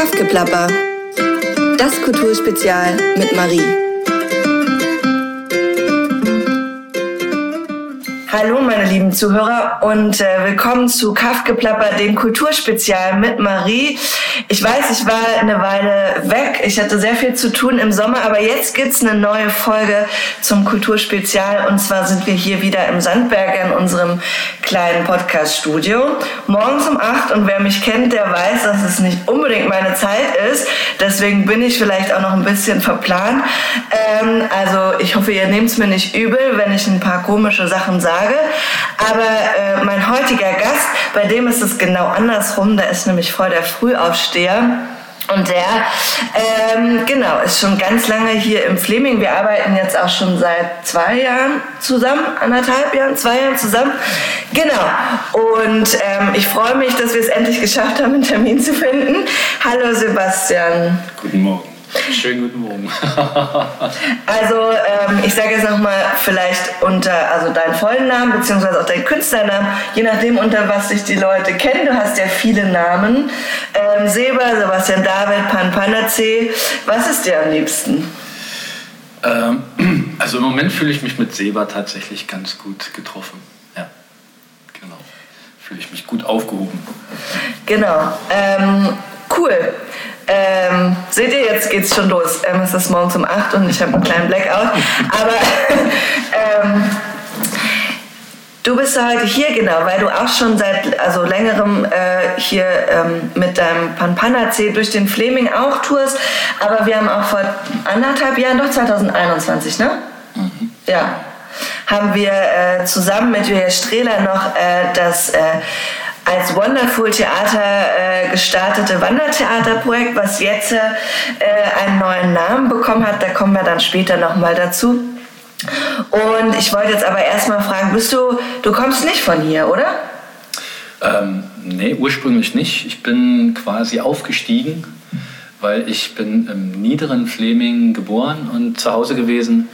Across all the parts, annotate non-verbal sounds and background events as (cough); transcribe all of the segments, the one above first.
Kaffgeplapper. Das Kulturspezial mit Marie. Hallo meine lieben Zuhörer und äh, willkommen zu Kaffgeplapper, dem Kulturspezial mit Marie. Ich weiß, ich war eine Weile weg. Ich hatte sehr viel zu tun im Sommer, aber jetzt gibt's eine neue Folge zum Kulturspezial. Und zwar sind wir hier wieder im Sandberg in unserem kleinen Podcast-Studio. Morgens um acht. Und wer mich kennt, der weiß, dass es nicht unbedingt meine Zeit ist. Deswegen bin ich vielleicht auch noch ein bisschen verplant. Ähm, also ich hoffe, ihr nehmt's mir nicht übel, wenn ich ein paar komische Sachen sage. Aber äh, mein heutiger Gast, bei dem ist es genau andersrum. Da ist nämlich voll der Frühaufsteher. Und der, ähm, genau, ist schon ganz lange hier im Fleming. Wir arbeiten jetzt auch schon seit zwei Jahren zusammen, anderthalb Jahren, zwei Jahren zusammen. Genau. Und ähm, ich freue mich, dass wir es endlich geschafft haben, einen Termin zu finden. Hallo Sebastian. Guten Morgen. Schönen guten Morgen. (laughs) also ähm, ich sage jetzt nochmal vielleicht unter also deinen vollen Namen beziehungsweise auch deinen Künstlernamen, je nachdem unter was sich die Leute kennen. Du hast ja viele Namen. Ähm, Seba, Sebastian David, Pan Panace. Was ist dir am liebsten? Ähm, (clears throat) also im Moment fühle ich mich mit Seba tatsächlich ganz gut getroffen. Ja, genau. Fühle ich mich gut aufgehoben. Genau. Ähm, cool. Ähm, seht ihr, jetzt geht's schon los. Ähm, es ist morgens um 8 und ich habe einen kleinen Blackout. Aber (laughs) ähm, du bist heute hier, genau, weil du auch schon seit also längerem äh, hier ähm, mit deinem Panpana-C durch den Fleming auch tourst. Aber wir haben auch vor anderthalb Jahren, doch 2021, ne? Mhm. Ja. Haben wir äh, zusammen mit Julia Strehler noch äh, das äh, als Wonderful Theater äh, gestartete Wandertheaterprojekt, was jetzt äh, einen neuen Namen bekommen hat. Da kommen wir dann später nochmal dazu. Und ich wollte jetzt aber erstmal fragen, bist du, du kommst nicht von hier, oder? Ähm, nee, ursprünglich nicht. Ich bin quasi aufgestiegen, weil ich bin im niederen Fleming geboren und zu Hause gewesen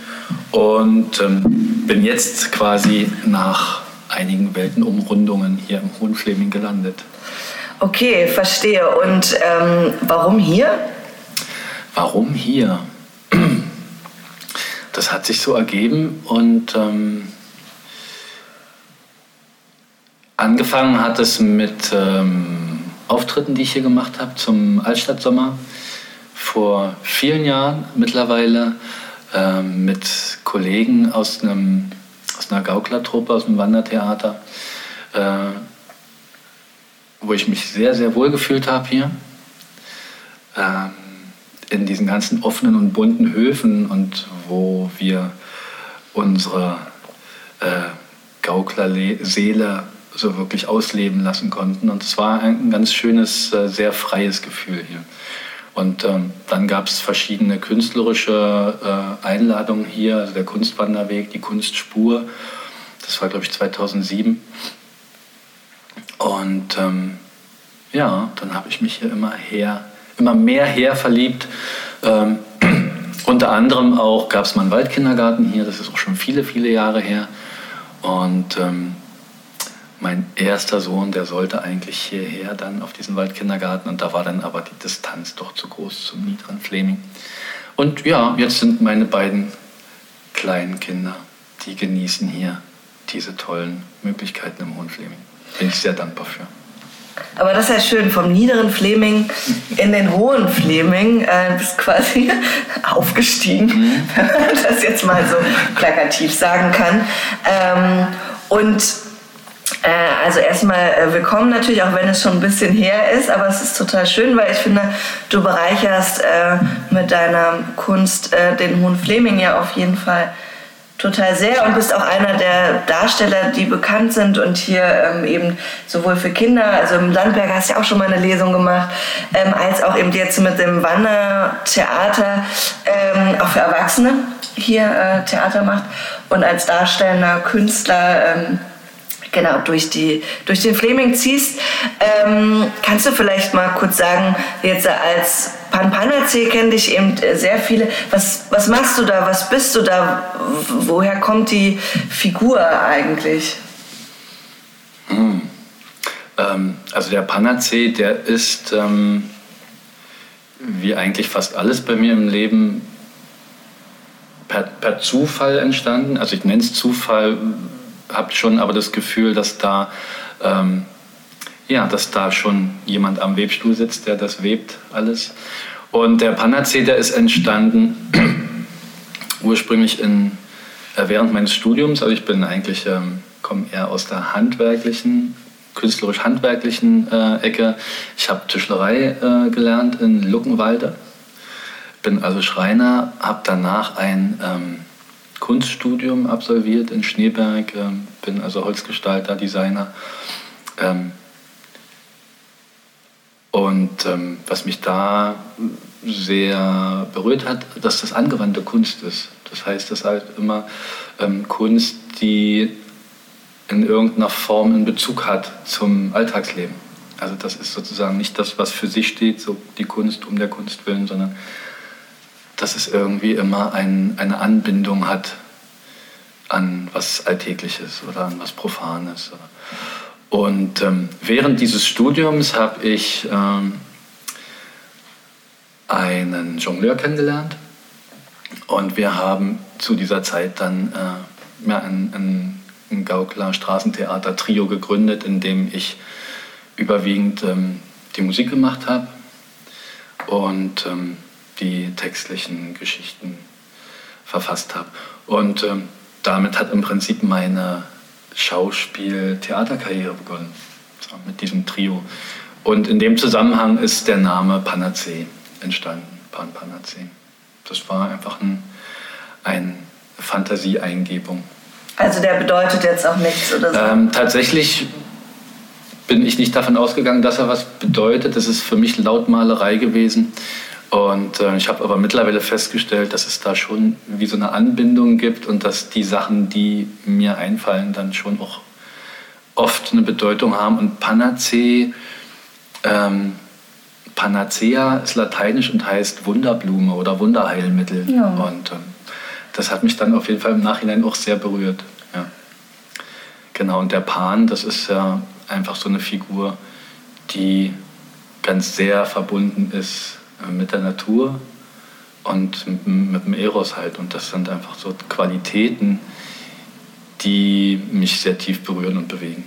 und ähm, bin jetzt quasi nach einigen Weltenumrundungen hier im Hohenfleming gelandet. Okay, verstehe. Und ähm, warum hier? Warum hier? Das hat sich so ergeben und ähm, angefangen hat es mit ähm, Auftritten, die ich hier gemacht habe zum Altstadtsommer vor vielen Jahren mittlerweile ähm, mit Kollegen aus einem aus einer Gauklertruppe, aus dem Wandertheater, äh, wo ich mich sehr, sehr wohl gefühlt habe hier. Ähm, in diesen ganzen offenen und bunten Höfen und wo wir unsere äh, Gauklerseele so wirklich ausleben lassen konnten. Und es war ein ganz schönes, äh, sehr freies Gefühl hier. Und ähm, dann gab es verschiedene künstlerische äh, Einladungen hier, also der Kunstwanderweg, die Kunstspur. Das war, glaube ich, 2007. Und ähm, ja, dann habe ich mich hier immer her, immer mehr her verliebt. Ähm, (clears throat) unter anderem auch gab es mal einen Waldkindergarten hier, das ist auch schon viele, viele Jahre her. Und ähm, mein erster Sohn, der sollte eigentlich hierher dann auf diesen Waldkindergarten und da war dann aber die Distanz doch zu groß zum niederen Fleming. Und ja, jetzt sind meine beiden kleinen Kinder, die genießen hier diese tollen Möglichkeiten im Hohen Fleming. Bin ich sehr dankbar für. Aber das ist ja schön, vom niederen Fleming in den hohen Fleming äh, bist quasi (laughs) aufgestiegen, mhm. wenn man das jetzt mal so plakativ sagen kann. Ähm, und also erstmal äh, willkommen natürlich, auch wenn es schon ein bisschen her ist, aber es ist total schön, weil ich finde, du bereicherst äh, mit deiner Kunst äh, den Hohen Fleming ja auf jeden Fall total sehr und bist auch einer der Darsteller, die bekannt sind und hier ähm, eben sowohl für Kinder, also im Landberg hast du ja auch schon mal eine Lesung gemacht, ähm, als auch eben jetzt mit dem Wandertheater ähm, auch für Erwachsene hier äh, Theater macht und als darstellender Künstler genau durch, die, durch den Fleming ziehst. Ähm, kannst du vielleicht mal kurz sagen, jetzt als Panpanazee kenne dich eben sehr viele. Was, was machst du da? Was bist du da? Woher kommt die Figur eigentlich? Hm. Ähm, also der Panazee, der ist ähm, wie eigentlich fast alles bei mir im Leben per, per Zufall entstanden. Also ich nenne es Zufall, habe schon aber das Gefühl, dass da, ähm, ja, dass da schon jemand am Webstuhl sitzt, der das webt alles. Und der Panacee, der ist entstanden (clears throat) ursprünglich in, äh, während meines Studiums. Also ich bin eigentlich, ähm, komme eher aus der handwerklichen künstlerisch-handwerklichen äh, Ecke. Ich habe Tischlerei äh, gelernt in Luckenwalde, bin also Schreiner, habe danach ein ähm, Kunststudium absolviert in Schneeberg, äh, bin also Holzgestalter, Designer. Ähm, und ähm, was mich da sehr berührt hat, dass das angewandte Kunst ist. Das heißt, das halt immer ähm, Kunst, die in irgendeiner Form einen Bezug hat zum Alltagsleben. Also das ist sozusagen nicht das, was für sich steht, so die Kunst um der Kunst willen, sondern dass es irgendwie immer ein, eine Anbindung hat an was Alltägliches oder an was Profanes. Und ähm, während dieses Studiums habe ich ähm, einen Jongleur kennengelernt und wir haben zu dieser Zeit dann äh, ja, ein, ein ein Gaukler Straßentheater Trio gegründet, in dem ich überwiegend ähm, die Musik gemacht habe und ähm, die textlichen Geschichten verfasst habe. Und ähm, damit hat im Prinzip meine Schauspiel-Theaterkarriere begonnen, so, mit diesem Trio. Und in dem Zusammenhang ist der Name Panacee entstanden, Pan Panacee. Das war einfach ein, eine Fantasieeingebung. Also der bedeutet jetzt auch nichts oder so? Ähm, tatsächlich bin ich nicht davon ausgegangen, dass er was bedeutet. Das ist für mich Lautmalerei gewesen. Und äh, ich habe aber mittlerweile festgestellt, dass es da schon wie so eine Anbindung gibt und dass die Sachen, die mir einfallen, dann schon auch oft eine Bedeutung haben. Und Panacee, ähm, Panacea ist lateinisch und heißt Wunderblume oder Wunderheilmittel. Ja. Und ähm, das hat mich dann auf jeden Fall im Nachhinein auch sehr berührt. Ja. Genau, und der Pan, das ist ja einfach so eine Figur, die ganz sehr verbunden ist mit der Natur und mit dem Eros halt. Und das sind einfach so Qualitäten, die mich sehr tief berühren und bewegen.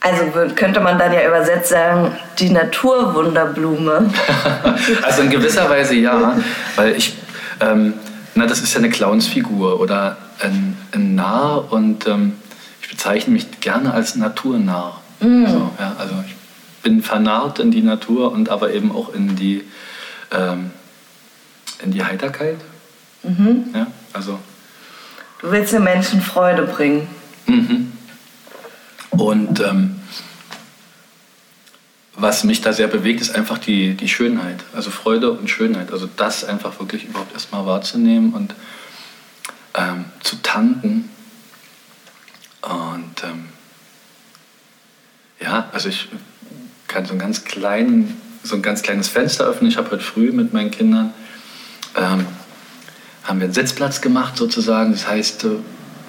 Also könnte man dann ja übersetzt sagen, die Naturwunderblume. (laughs) also in gewisser Weise ja, weil ich ähm, na, das ist ja eine Clownsfigur oder ein, ein Narr und ähm, ich bezeichne mich gerne als Naturnarr. Mm. So, ja, also ich bin vernarrt in die Natur und aber eben auch in die, ähm, in die Heiterkeit. Mhm. Ja, also, du willst den Menschen Freude bringen. Mhm. Und ähm, was mich da sehr bewegt, ist einfach die, die Schönheit. Also Freude und Schönheit. Also das einfach wirklich überhaupt erstmal wahrzunehmen und ähm, zu tanken. Und ähm, ja, also ich kann so, einen ganz kleinen, so ein ganz kleines Fenster öffnen. Ich habe heute früh mit meinen Kindern ähm, haben wir einen Sitzplatz gemacht sozusagen. Das heißt, äh,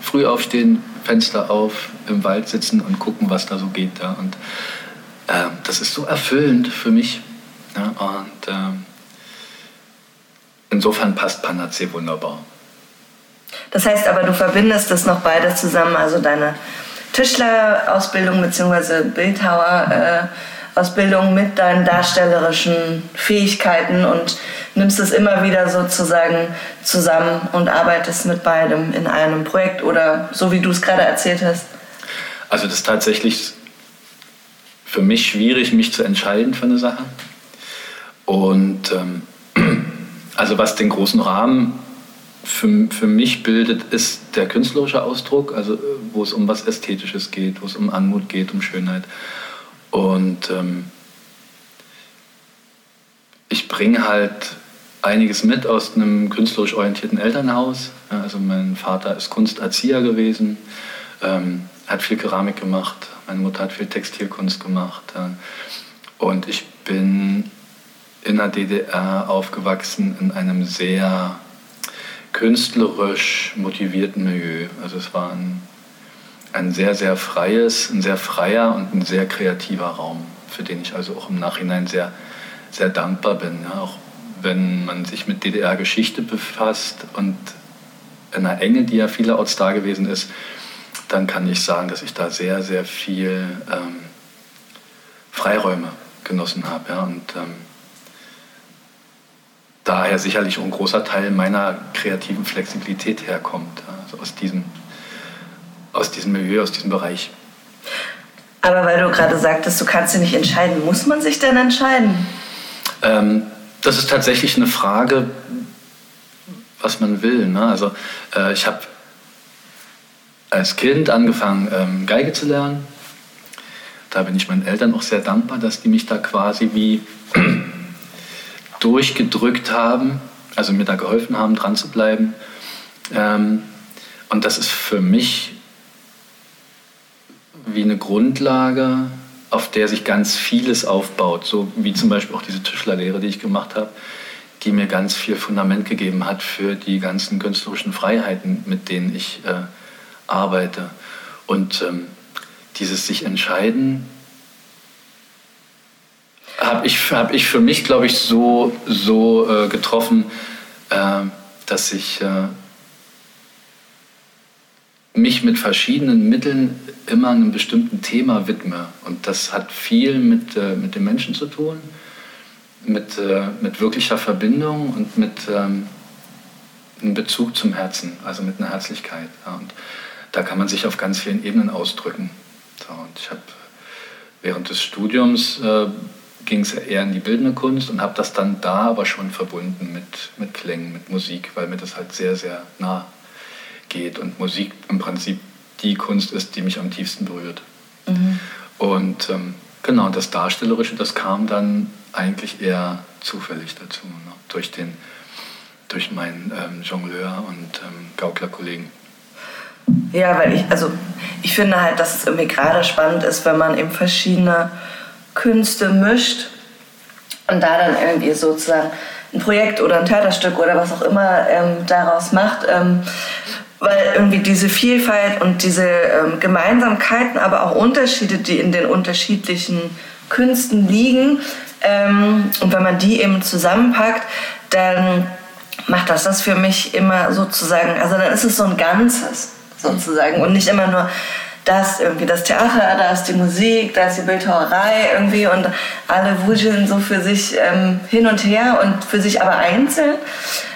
früh aufstehen, Fenster auf, im Wald sitzen und gucken, was da so geht. Ja. Und äh, das ist so erfüllend für mich. Ja, und äh, insofern passt Panacee wunderbar. Das heißt aber, du verbindest das noch beides zusammen, also deine Tischlerausbildung bzw. Bildhauerausbildung äh, mit deinen darstellerischen Fähigkeiten und nimmst es immer wieder sozusagen zusammen und arbeitest mit beidem in einem Projekt oder so wie du es gerade erzählt hast? Also das ist tatsächlich für mich schwierig, mich zu entscheiden für eine Sache. Und ähm, (clears throat) also was den großen Rahmen für, für mich bildet, ist der künstlerische Ausdruck, also wo es um was Ästhetisches geht, wo es um Anmut geht, um Schönheit. Und ähm, ich bringe halt einiges mit aus einem künstlerisch orientierten Elternhaus. Also mein Vater ist Kunsterzieher gewesen, ähm, hat viel Keramik gemacht, meine Mutter hat viel Textilkunst gemacht. Und ich bin in der DDR aufgewachsen in einem sehr künstlerisch motivierten Milieu. Also es war ein, ein sehr, sehr freies, ein sehr freier und ein sehr kreativer Raum, für den ich also auch im Nachhinein sehr, sehr dankbar bin. Ja, auch wenn man sich mit DDR-Geschichte befasst und in einer Enge, die ja vielerorts da gewesen ist, dann kann ich sagen, dass ich da sehr, sehr viel ähm, Freiräume genossen habe. Ja, und ähm, daher sicherlich ein großer Teil meiner kreativen Flexibilität herkommt, also aus diesem, aus diesem Milieu, aus diesem Bereich. Aber weil du gerade sagtest, du kannst dich nicht entscheiden, muss man sich denn entscheiden? Ähm, das ist tatsächlich eine Frage, was man will. Ne? Also äh, ich habe als Kind angefangen, ähm, Geige zu lernen. Da bin ich meinen Eltern auch sehr dankbar, dass die mich da quasi wie (clears throat) durchgedrückt haben, also mir da geholfen haben, dran zu bleiben. Ähm, und das ist für mich wie eine Grundlage, auf der sich ganz vieles aufbaut, so wie zum Beispiel auch diese Tischlerlehre, die ich gemacht habe, die mir ganz viel Fundament gegeben hat für die ganzen künstlerischen Freiheiten, mit denen ich äh, arbeite. Und ähm, dieses sich entscheiden, habe ich, hab ich für mich, glaube ich, so, so äh, getroffen, äh, dass ich äh, mich mit verschiedenen Mitteln immer einem bestimmten Thema widme. Und das hat viel mit, äh, mit den Menschen zu tun, mit, äh, mit wirklicher Verbindung und mit ähm, einem Bezug zum Herzen, also mit einer Herzlichkeit. Ja. Und da kann man sich auf ganz vielen Ebenen ausdrücken. So, und ich habe während des Studiums äh, ging es eher in die bildende Kunst und habe das dann da aber schon verbunden mit, mit Klängen, mit Musik, weil mir das halt sehr, sehr nah geht und Musik im Prinzip die Kunst ist, die mich am tiefsten berührt. Mhm. Und ähm, genau, das Darstellerische, das kam dann eigentlich eher zufällig dazu, ne? durch, den, durch meinen ähm, Jongleur und ähm, Gaukler-Kollegen. Ja, weil ich, also ich finde halt, dass es irgendwie gerade spannend ist, wenn man eben verschiedene Künste mischt und da dann irgendwie sozusagen ein Projekt oder ein Theaterstück oder was auch immer ähm, daraus macht. Ähm, weil irgendwie diese Vielfalt und diese ähm, Gemeinsamkeiten, aber auch Unterschiede, die in den unterschiedlichen Künsten liegen, ähm, und wenn man die eben zusammenpackt, dann macht das das für mich immer sozusagen, also dann ist es so ein Ganzes sozusagen und nicht immer nur das irgendwie das Theater, da ist die Musik, da ist die Bildhauerei irgendwie und alle wuscheln so für sich ähm, hin und her und für sich aber einzeln.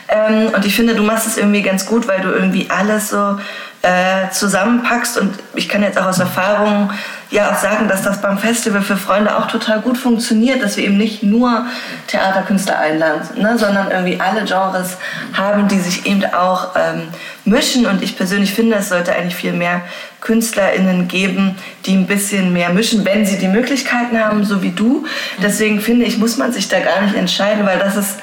Ähm, und ich finde, du machst es irgendwie ganz gut, weil du irgendwie alles so äh, zusammenpackst. Und ich kann jetzt auch aus Erfahrung ja auch sagen, dass das beim Festival für Freunde auch total gut funktioniert, dass wir eben nicht nur Theaterkünstler einladen, ne, sondern irgendwie alle Genres haben, die sich eben auch ähm, mischen. Und ich persönlich finde, es sollte eigentlich viel mehr KünstlerInnen geben, die ein bisschen mehr mischen, wenn sie die Möglichkeiten haben, so wie du. Deswegen finde ich, muss man sich da gar nicht entscheiden, weil das ist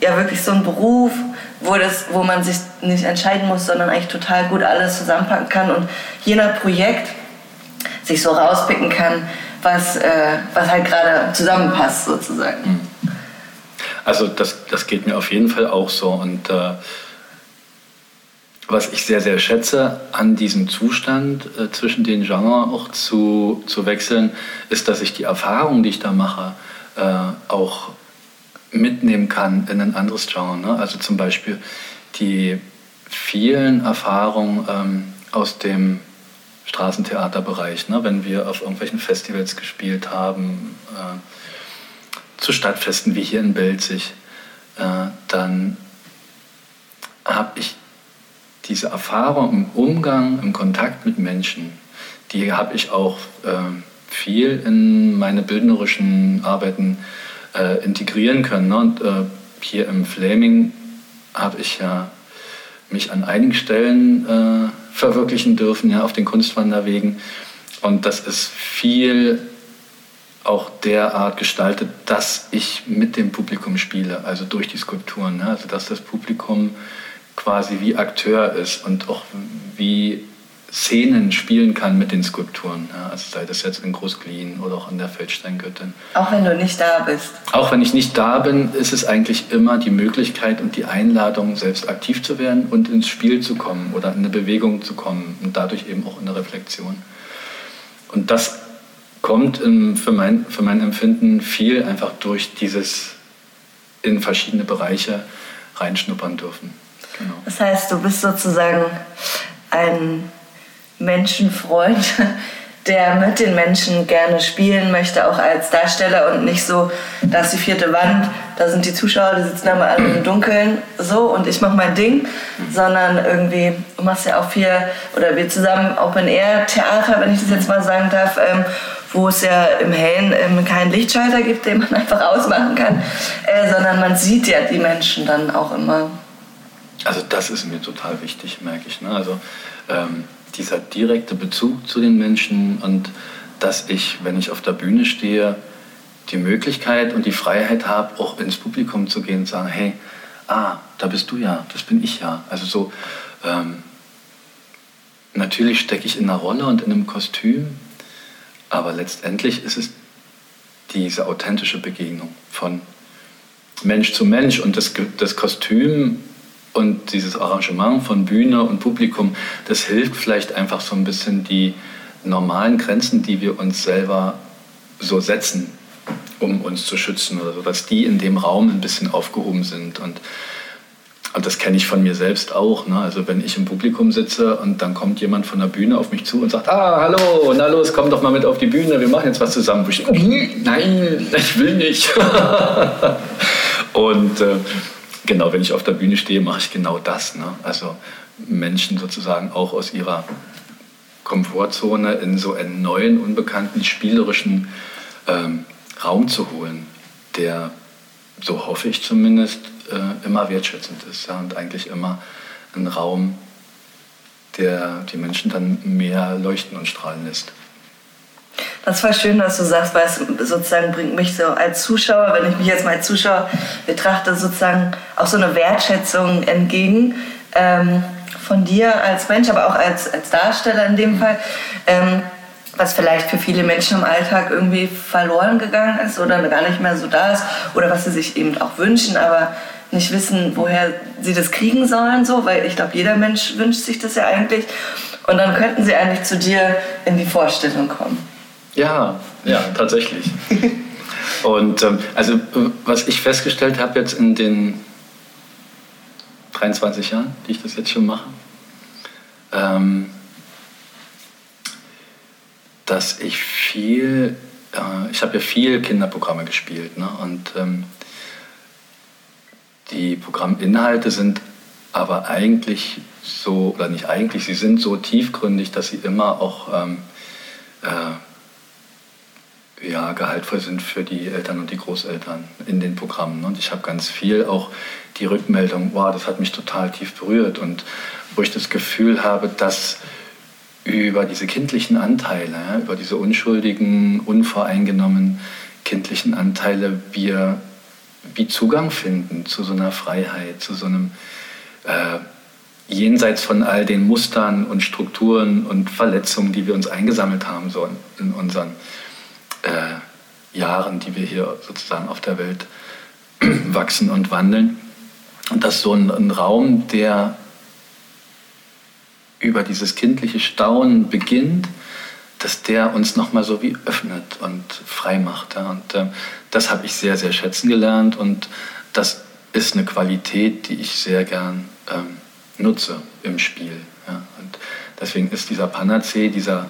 ja wirklich so ein Beruf, wo, das, wo man sich nicht entscheiden muss, sondern eigentlich total gut alles zusammenpacken kann und je nach Projekt sich so rauspicken kann, was, äh, was halt gerade zusammenpasst sozusagen. Mhm. Also das, das geht mir auf jeden Fall auch so und äh, was ich sehr, sehr schätze an diesem Zustand äh, zwischen den Genres auch zu, zu wechseln, ist, dass ich die Erfahrungen, die ich da mache, äh, auch mitnehmen kann in ein anderes Genre. Ne? Also zum Beispiel die vielen Erfahrungen ähm, aus dem Straßentheaterbereich, ne? wenn wir auf irgendwelchen Festivals gespielt haben, äh, zu Stadtfesten wie hier in Belzig, äh, dann habe ich diese Erfahrung im Umgang, im Kontakt mit Menschen, die habe ich auch äh, viel in meine bildnerischen Arbeiten äh, integrieren können. Ne? Und äh, hier im Flaming habe ich ja mich an einigen Stellen äh, verwirklichen dürfen, ja, auf den Kunstwanderwegen. Und das ist viel auch derart gestaltet, dass ich mit dem Publikum spiele, also durch die Skulpturen. Ne? Also dass das Publikum quasi wie Akteur ist und auch wie Szenen spielen kann mit den Skulpturen. Ja, also sei das jetzt in Großglien oder auch an der Feldsteingöttin. Auch wenn du nicht da bist. Auch wenn ich nicht da bin, ist es eigentlich immer die Möglichkeit und die Einladung, selbst aktiv zu werden und ins Spiel zu kommen oder in eine Bewegung zu kommen und dadurch eben auch in eine Reflexion. Und das kommt im, für, mein, für mein Empfinden viel einfach durch dieses in verschiedene Bereiche reinschnuppern dürfen. Genau. Das heißt, du bist sozusagen ein Menschenfreund, (laughs) der mit den Menschen gerne spielen möchte, auch als Darsteller und nicht so, da ist die vierte Wand, da sind die Zuschauer, die sitzen immer alle im Dunkeln, so und ich mache mein Ding, sondern irgendwie, du machst ja auch viel, oder wir zusammen Open-Air-Theater, wenn ich das jetzt mal sagen darf, ähm, wo es ja im Hellen ähm, keinen Lichtschalter gibt, den man (laughs) einfach ausmachen kann, äh, sondern man sieht ja die Menschen dann auch immer. Also das ist mir total wichtig, merke ich. Ne? Also ähm, dieser direkte Bezug zu den Menschen und dass ich, wenn ich auf der Bühne stehe, die Möglichkeit und die Freiheit habe, auch ins Publikum zu gehen und sagen, hey, ah, da bist du ja, das bin ich ja. Also so, ähm, natürlich stecke ich in einer Rolle und in einem Kostüm, aber letztendlich ist es diese authentische Begegnung von Mensch zu Mensch und das, das Kostüm und dieses Arrangement von Bühne und Publikum, das hilft vielleicht einfach so ein bisschen die normalen Grenzen, die wir uns selber so setzen, um uns zu schützen oder so, dass die in dem Raum ein bisschen aufgehoben sind. Und, und das kenne ich von mir selbst auch. Ne? Also wenn ich im Publikum sitze und dann kommt jemand von der Bühne auf mich zu und sagt, ah, hallo, na los, komm doch mal mit auf die Bühne, wir machen jetzt was zusammen. Ich, nein, ich will nicht. (laughs) und äh, genau, wenn ich auf der Bühne stehe, mache ich genau das. Ne? Also Menschen sozusagen auch aus ihrer Komfortzone in so einen neuen, unbekannten, spielerischen ähm, Raum zu holen, der, so hoffe ich zumindest, äh, immer wertschätzend ist ja, und eigentlich immer ein Raum, der die Menschen dann mehr leuchten und strahlen lässt. Das war schön, dass du sagst, weil es sozusagen bringt mich so als Zuschauer, wenn ich mich jetzt mal als Zuschauer betrachte, sozusagen auch so eine Wertschätzung entgegen ähm, von dir als Mensch, aber auch als, als Darsteller in dem Fall. Ähm, was vielleicht für viele Menschen im Alltag irgendwie verloren gegangen ist oder gar nicht mehr so da ist oder was sie sich eben auch wünschen, aber nicht wissen, woher sie das kriegen sollen, so, weil ich glaube, jeder Mensch wünscht sich das ja eigentlich. Und dann könnten sie eigentlich zu dir in die Vorstellung kommen. Ja, ja, tatsächlich. (laughs) Und ähm, also was ich festgestellt habe jetzt in den 23 Jahren, die ich das jetzt schon mache, ähm, dass ich viel, äh, ich habe ja viel Kinderprogramme gespielt ne? und ähm, die Programminhalte sind aber eigentlich so, oder nicht eigentlich, sie sind so tiefgründig, dass sie immer auch ähm, äh, ja, gehaltvoll sind für die Eltern und die Großeltern in den Programmen. Und ich habe ganz viel auch die Rückmeldung, wow, das hat mich total tief berührt und wo ich das Gefühl habe, dass über diese kindlichen Anteile, über diese unschuldigen, unvoreingenommenen kindlichen Anteile wir wie Zugang finden zu so einer Freiheit, zu so einem äh, jenseits von all den Mustern und Strukturen und Verletzungen, die wir uns eingesammelt haben so in unseren äh, Jahren, die wir hier sozusagen auf der Welt (clears throat) wachsen und wandeln. Und dass so ein, ein Raum, der über dieses kindliche Staunen beginnt, dass der uns nochmal so wie öffnet und frei macht. Und äh, das habe ich sehr, sehr schätzen gelernt und das ist eine Qualität, die ich sehr gern ähm, nutze im Spiel. Ja. Und deswegen ist dieser Panacee, dieser,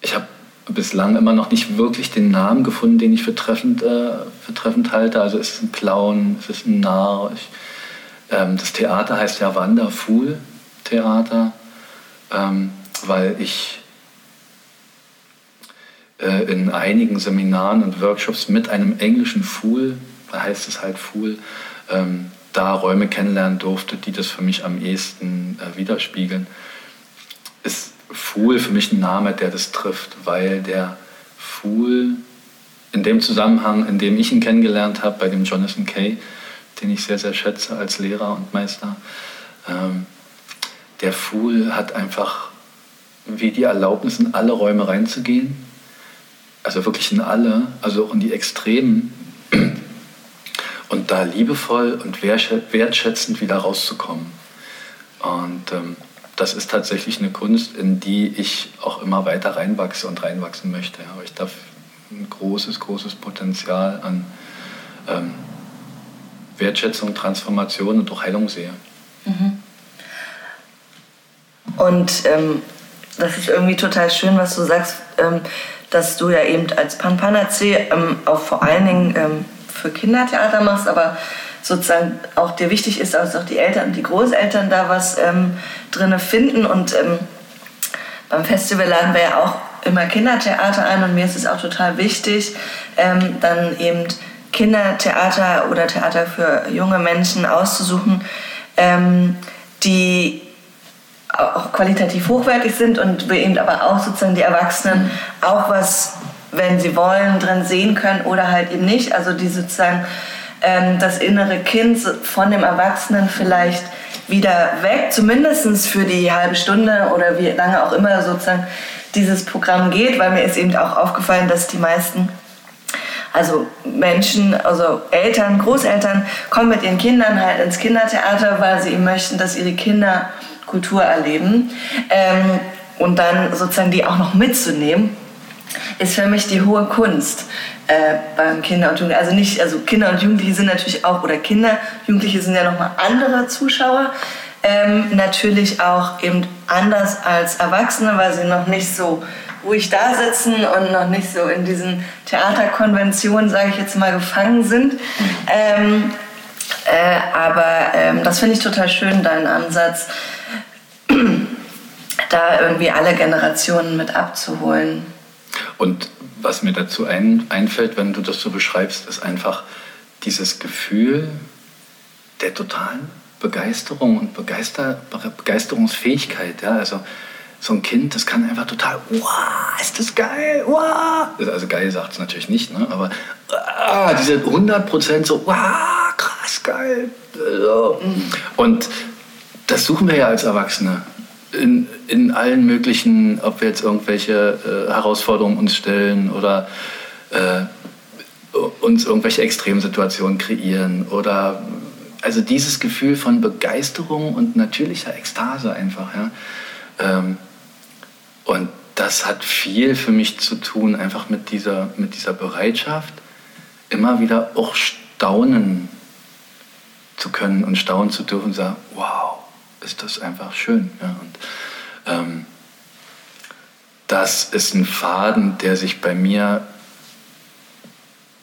ich habe bislang immer noch nicht wirklich den Namen gefunden, den ich für treffend, äh, für treffend halte. Also ist es ein Clown, ist es ein Narr. Ich, ähm, das Theater heißt ja Wanderfuhl Theater, ähm, weil ich äh, in einigen Seminaren und Workshops mit einem englischen Fool, da heißt es halt Fool, ähm, da Räume kennenlernen durfte, die das für mich am ehesten äh, widerspiegeln. Ist Fool für mich ein Name, der das trifft, weil der Fool in dem Zusammenhang, in dem ich ihn kennengelernt habe, bei dem Jonathan Kay, den ich sehr, sehr schätze als Lehrer und Meister, ähm, der Fool hat einfach wie die Erlaubnis, in alle Räume reinzugehen, also wirklich in alle, also auch in die Extremen, und da liebevoll und wertschätzend wieder rauszukommen. Und ähm, das ist tatsächlich eine Kunst, in die ich auch immer weiter reinwachse und reinwachsen möchte. Aber ich darf ein großes, großes Potenzial an ähm, Wertschätzung, Transformation und auch Heilung sehe. Mhm. Und ähm, das ist irgendwie total schön, was du sagst, ähm, dass du ja eben als Panpanazee ähm, auch vor allen Dingen ähm, für Kindertheater machst, aber sozusagen auch dir wichtig ist, dass auch die Eltern und die Großeltern da was ähm, drin finden. Und ähm, beim Festival laden wir ja auch immer Kindertheater ein und mir ist es auch total wichtig, ähm, dann eben Kindertheater oder Theater für junge Menschen auszusuchen, ähm, die auch qualitativ hochwertig sind und wir eben aber auch sozusagen die Erwachsenen auch was, wenn sie wollen, drin sehen können oder halt eben nicht. Also die sozusagen ähm, das innere Kind von dem Erwachsenen vielleicht wieder weg, zumindest für die halbe Stunde oder wie lange auch immer sozusagen dieses Programm geht, weil mir ist eben auch aufgefallen, dass die meisten also Menschen, also Eltern, Großeltern kommen mit ihren Kindern halt ins Kindertheater, weil sie eben möchten, dass ihre Kinder Kultur erleben. Ähm, und dann sozusagen die auch noch mitzunehmen, ist für mich die hohe Kunst äh, beim Kinder und Jugendlichen. Also nicht, also Kinder und Jugendliche sind natürlich auch, oder Kinder, Jugendliche sind ja nochmal andere Zuschauer. Ähm, natürlich auch eben anders als Erwachsene, weil sie noch nicht so ruhig da sitzen und noch nicht so in diesen Theaterkonventionen, sage ich jetzt mal, gefangen sind. Ähm, äh, aber ähm, das finde ich total schön, deinen Ansatz, (clears throat) da irgendwie alle Generationen mit abzuholen. Und was mir dazu ein, einfällt, wenn du das so beschreibst, ist einfach dieses Gefühl der totalen Begeisterung und Begeister, Begeisterungsfähigkeit. Ja? Also so ein Kind, das kann einfach total, wow, ist das geil, wow. Also geil sagt es natürlich nicht, ne? aber ah, diese 100% so, wow, krass, geil. Und das suchen wir ja als Erwachsene in, in allen möglichen, ob wir jetzt irgendwelche äh, Herausforderungen uns stellen oder äh, uns irgendwelche Extremsituationen kreieren oder also dieses Gefühl von Begeisterung und natürlicher Ekstase einfach. Ja. Ähm, und das hat viel für mich zu tun, einfach mit dieser, mit dieser Bereitschaft, immer wieder auch staunen zu können und staunen zu dürfen und sagen, wow, ist das einfach schön. Ja, und ähm, das ist ein Faden, der sich bei mir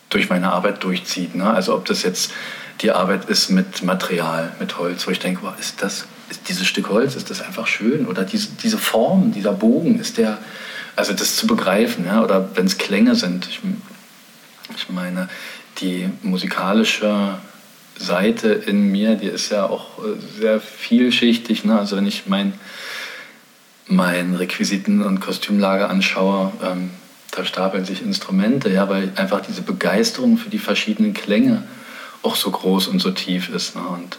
durch meine Arbeit durchzieht. Ne? Also ob das jetzt die Arbeit ist mit Material, mit Holz, wo ich denke, wow, ist das, ist dieses Stück Holz, ist das einfach schön? Oder diese, diese Form, dieser Bogen, ist der, also das zu begreifen, ja? oder wenn es Klänge sind. Ich, ich meine, die musikalische Seite in mir, die ist ja auch äh, sehr vielschichtig. Ne? Also wenn ich mein, mein Requisiten- und Kostümlager anschaue, ähm, da stapeln sich Instrumente, ja, weil einfach diese Begeisterung für die verschiedenen Klänge auch so groß und so tief ist. Ne? Und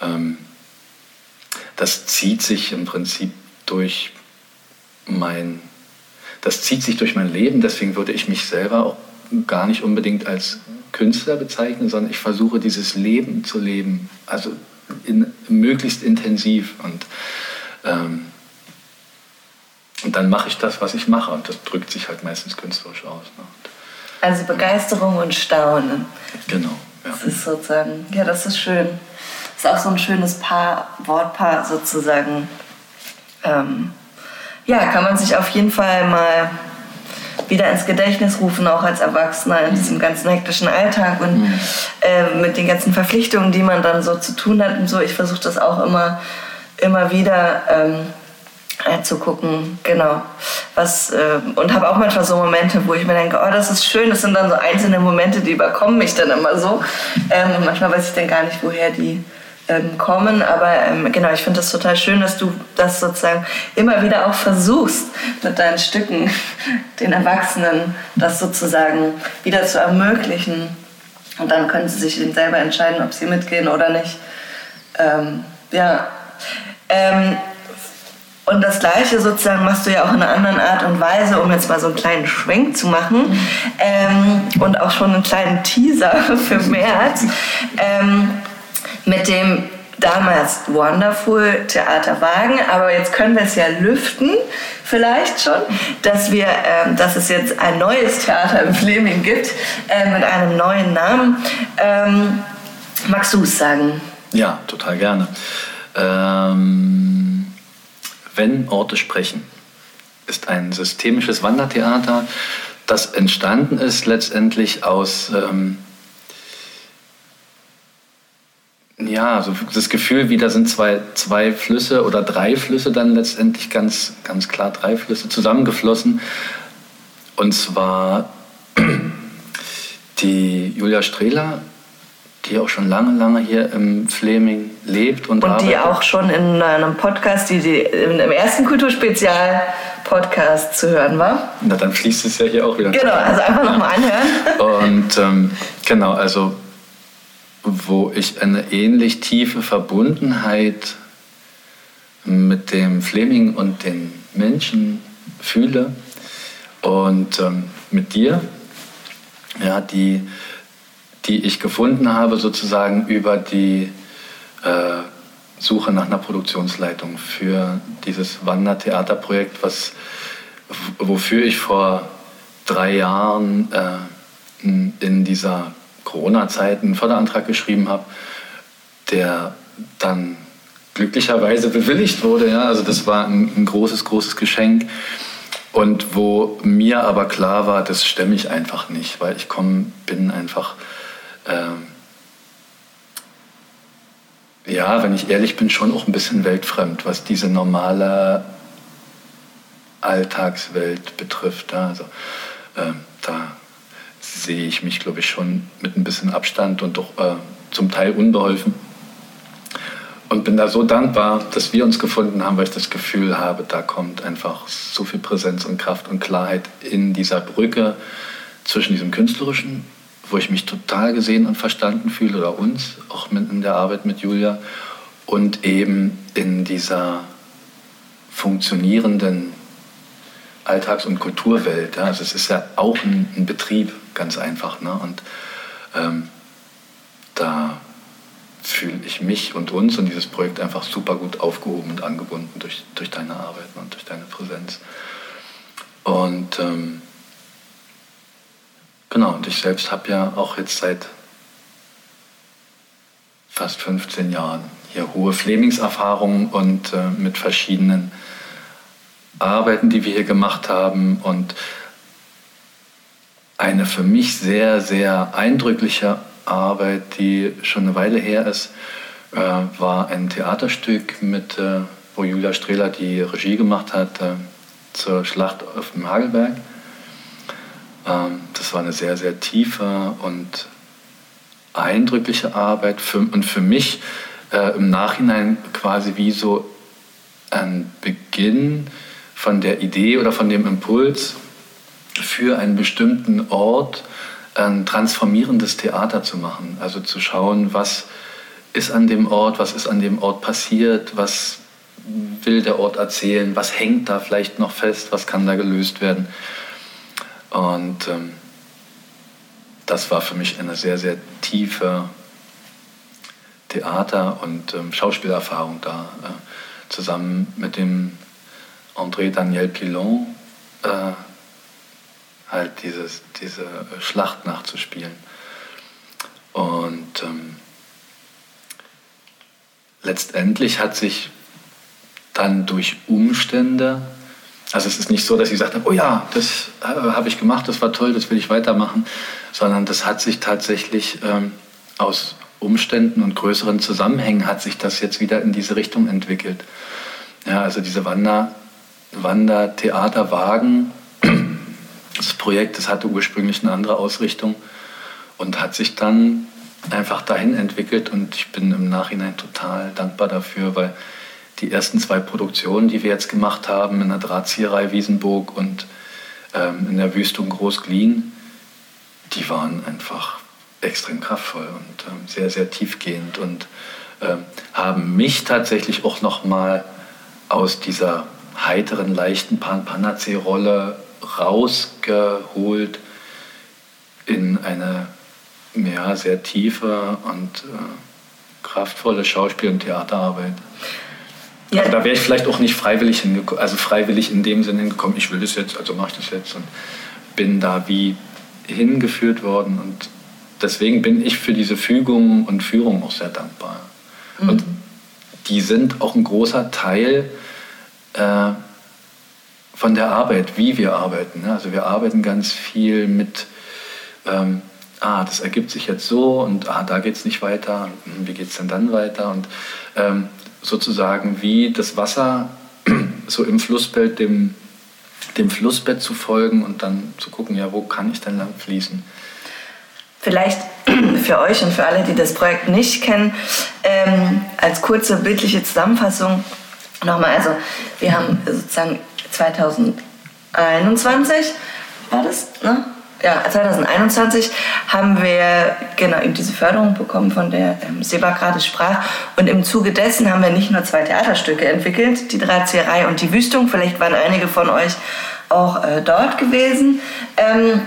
ähm, das zieht sich im Prinzip durch mein, das zieht sich durch mein Leben. Deswegen würde ich mich selber auch gar nicht unbedingt als Künstler bezeichnen, sondern ich versuche dieses Leben zu leben, also in, möglichst intensiv und ähm, und dann mache ich das, was ich mache und das drückt sich halt meistens künstlerisch aus. Ne? Also Begeisterung und Staunen. Genau. Ja. Das ist sozusagen, ja, das ist schön. Das ist auch so ein schönes Paar, Wortpaar sozusagen. Ähm, ja, kann man sich auf jeden Fall mal wieder ins Gedächtnis rufen, auch als Erwachsener in diesem ganzen hektischen Alltag und mhm. äh, mit den ganzen Verpflichtungen, die man dann so zu tun hat und so. Ich versuche das auch immer, immer wieder ähm, äh, zu gucken, genau. Was, äh, und habe auch manchmal so Momente, wo ich mir denke, oh, das ist schön. Das sind dann so einzelne Momente, die überkommen mich dann immer so. Ähm, und manchmal weiß ich dann gar nicht, woher die ähm, kommen. Aber ähm, genau, ich finde das total schön, dass du das sozusagen immer wieder auch versuchst, mit deinen Stücken (laughs) den Erwachsenen das sozusagen wieder zu ermöglichen. Und dann können sie sich eben selber entscheiden, ob sie mitgehen oder nicht. Ähm, ja. Ähm, und das Gleiche sozusagen machst du ja auch in einer anderen Art und Weise, um jetzt mal so einen kleinen Schwenk zu machen mhm. ähm, und auch schon einen kleinen Teaser (laughs) für März. Ähm, mit dem damals Wonderful Theater Wagen, aber jetzt können wir es ja lüften, vielleicht schon, dass, wir, ähm, dass es jetzt ein neues Theater im Fleming gibt äh, mit einem neuen Namen. Ähm, magst du es sagen? Ja, total gerne. Ähm, wenn Orte sprechen ist ein systemisches Wandertheater, das entstanden ist letztendlich aus ähm, ja, so das Gefühl, wie da sind zwei, zwei Flüsse oder drei Flüsse dann letztendlich ganz, ganz klar drei Flüsse zusammengeflossen. Und zwar (clears throat) die Julia Strehler, die auch schon lange, lange hier im Fleming lebt und, und die auch schon in einem Podcast, die, die im ersten Kulturspezial Podcast zu hören war. Na, dann fließt es ja hier auch wieder. Genau, also einfach nochmal anhören. Und ähm, genau, also wo ich eine ähnlich tiefe Verbundenheit mit dem Fleming und den Menschen fühle. Und ähm, mit dir, ja, die, die ich gefunden habe sozusagen über die äh, Suche nach einer Produktionsleitung für dieses Wandertheaterprojekt, was, wofür ich vor drei Jahren äh, in dieser Corona-Zeit einen Förderantrag geschrieben habe, der dann glücklicherweise bewilligt wurde. Ja? Also das war ein, ein großes, großes Geschenk. Und wo mir aber klar war, das stemme ich einfach nicht, weil ich komme, bin einfach, ähm, ja, wenn ich ehrlich bin, schon auch ein bisschen weltfremd, was diese normale Alltagswelt betrifft. Ja? Also ähm, da sehe ich mich, glaube ich, schon mit ein bisschen Abstand und doch äh, zum Teil unbeholfen. Und bin da so dankbar, dass wir uns gefunden haben, weil ich das Gefühl habe, da kommt einfach so viel Präsenz und Kraft und Klarheit in dieser Brücke zwischen diesem Künstlerischen, wo ich mich total gesehen und verstanden fühle, oder uns, auch mit, in der Arbeit mit Julia, und eben in dieser funktionierenden Alltags- und Kulturwelt. Also es ist ja auch ein, ein Betrieb, ganz einfach. Ne? Und ähm, da fühle ich mich und uns und dieses Projekt einfach super gut aufgehoben und angebunden durch, durch deine Arbeit und durch deine Präsenz. Und ähm, genau, und ich selbst habe ja auch jetzt seit fast 15 Jahren hier hohe Flemingserfahrungen und äh, mit verschiedenen Arbeiten, die wir hier gemacht haben und eine für mich sehr, sehr eindrückliche Arbeit, die schon eine Weile her ist, äh, war ein Theaterstück, mit, äh, wo Julia Strehler die Regie gemacht hat äh, zur Schlacht auf dem Hagelberg. Ähm, das war eine sehr, sehr tiefe und eindrückliche Arbeit für, und für mich äh, im Nachhinein quasi wie so ein Beginn von der Idee oder von dem Impuls für einen bestimmten Ort ein transformierendes Theater zu machen. Also zu schauen, was ist an dem Ort, was ist an dem Ort passiert, was will der Ort erzählen, was hängt da vielleicht noch fest, was kann da gelöst werden. Und ähm, das war für mich eine sehr, sehr tiefe Theater- und ähm, Schauspielerfahrung da, äh, zusammen mit dem André Daniel Pilon äh, halt dieses, diese Schlacht nachzuspielen. Und ähm, letztendlich hat sich dann durch Umstände, also es ist nicht so, dass ich gesagt habe, oh ja, das äh, habe ich gemacht, das war toll, das will ich weitermachen, sondern das hat sich tatsächlich ähm, aus Umständen und größeren Zusammenhängen hat sich das jetzt wieder in diese Richtung entwickelt. Ja, also diese Wander, Wandertheaterwagen. Das Projekt, das hatte ursprünglich eine andere Ausrichtung und hat sich dann einfach dahin entwickelt und ich bin im Nachhinein total dankbar dafür, weil die ersten zwei Produktionen, die wir jetzt gemacht haben, in der Drahtzieherei Wiesenburg und ähm, in der Wüstung Großglien, die waren einfach extrem kraftvoll und ähm, sehr, sehr tiefgehend und ähm, haben mich tatsächlich auch nochmal aus dieser heiteren, leichten Pan-Panazee-Rolle rausgeholt in eine ja, sehr tiefe und äh, kraftvolle Schauspiel- und Theaterarbeit. Ja. Also da wäre ich vielleicht auch nicht freiwillig hingekommen, also freiwillig in dem Sinne hingekommen, ich will das jetzt, also mache ich das jetzt und bin da wie hingeführt worden und deswegen bin ich für diese Fügung und Führung auch sehr dankbar. Mhm. Und die sind auch ein großer Teil äh, von der Arbeit, wie wir arbeiten. Ne? Also wir arbeiten ganz viel mit, ähm, ah, das ergibt sich jetzt so und ah, da geht es nicht weiter, hm, wie geht es denn dann weiter? Und ähm, sozusagen wie das Wasser (clears throat) so im Flussbett dem, dem Flussbett zu folgen und dann zu gucken, ja, wo kann ich denn lang fließen? Vielleicht (clears throat) für euch und für alle, die das Projekt nicht kennen, ähm, als kurze bildliche Zusammenfassung nochmal. Also wir haben sozusagen 2021, war das, ne? ja, 2021 haben wir genau eben diese Förderung bekommen, von der ähm, Seba gerade sprach. Und im Zuge dessen haben wir nicht nur zwei Theaterstücke entwickelt, die Drahtzieherei und die Wüstung. Vielleicht waren einige von euch auch äh, dort gewesen. Ähm,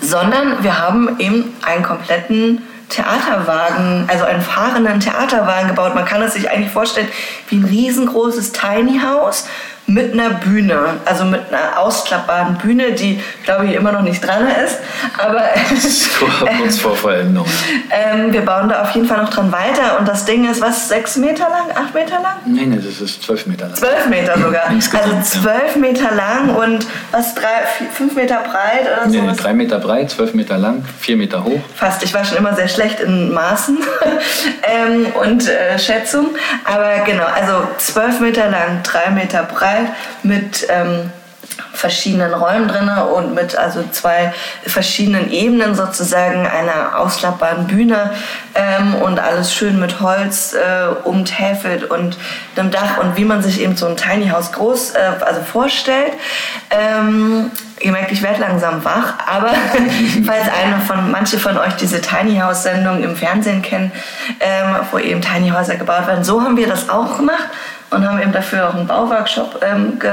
sondern wir haben eben einen kompletten Theaterwagen, also einen fahrenden Theaterwagen gebaut. Man kann es sich eigentlich vorstellen wie ein riesengroßes Tiny House mit einer Bühne, also mit einer ausklappbaren Bühne, die, glaube ich, immer noch nicht dran ist. Aber (laughs) kurz vor Vollendung. Ähm, wir bauen da auf jeden Fall noch dran weiter. Und das Ding ist, was, sechs Meter lang, acht Meter lang? Nee, nee, das ist zwölf Meter lang. Zwölf Meter sogar. also zwölf Meter lang und was, drei, vier, fünf Meter breit oder so? Nee, drei Meter breit, zwölf Meter lang, vier Meter hoch. Fast. Ich war schon immer sehr schlecht in Maßen (laughs) ähm, und äh, Schätzung. Aber genau, also zwölf Meter lang, drei Meter breit Wald mit ähm, verschiedenen Räumen drin und mit also zwei verschiedenen Ebenen sozusagen einer ausklappbaren Bühne ähm, und alles schön mit Holz äh, umtäfelt und einem Dach und wie man sich eben so ein Tiny House groß äh, also vorstellt. Ähm, ihr merkt, ich werde langsam wach, aber (laughs) falls eine von manche von euch diese Tiny House Sendung im Fernsehen kennen, ähm, wo eben Tiny Häuser gebaut werden, so haben wir das auch gemacht und haben eben dafür auch einen Bauworkshop ähm, ge,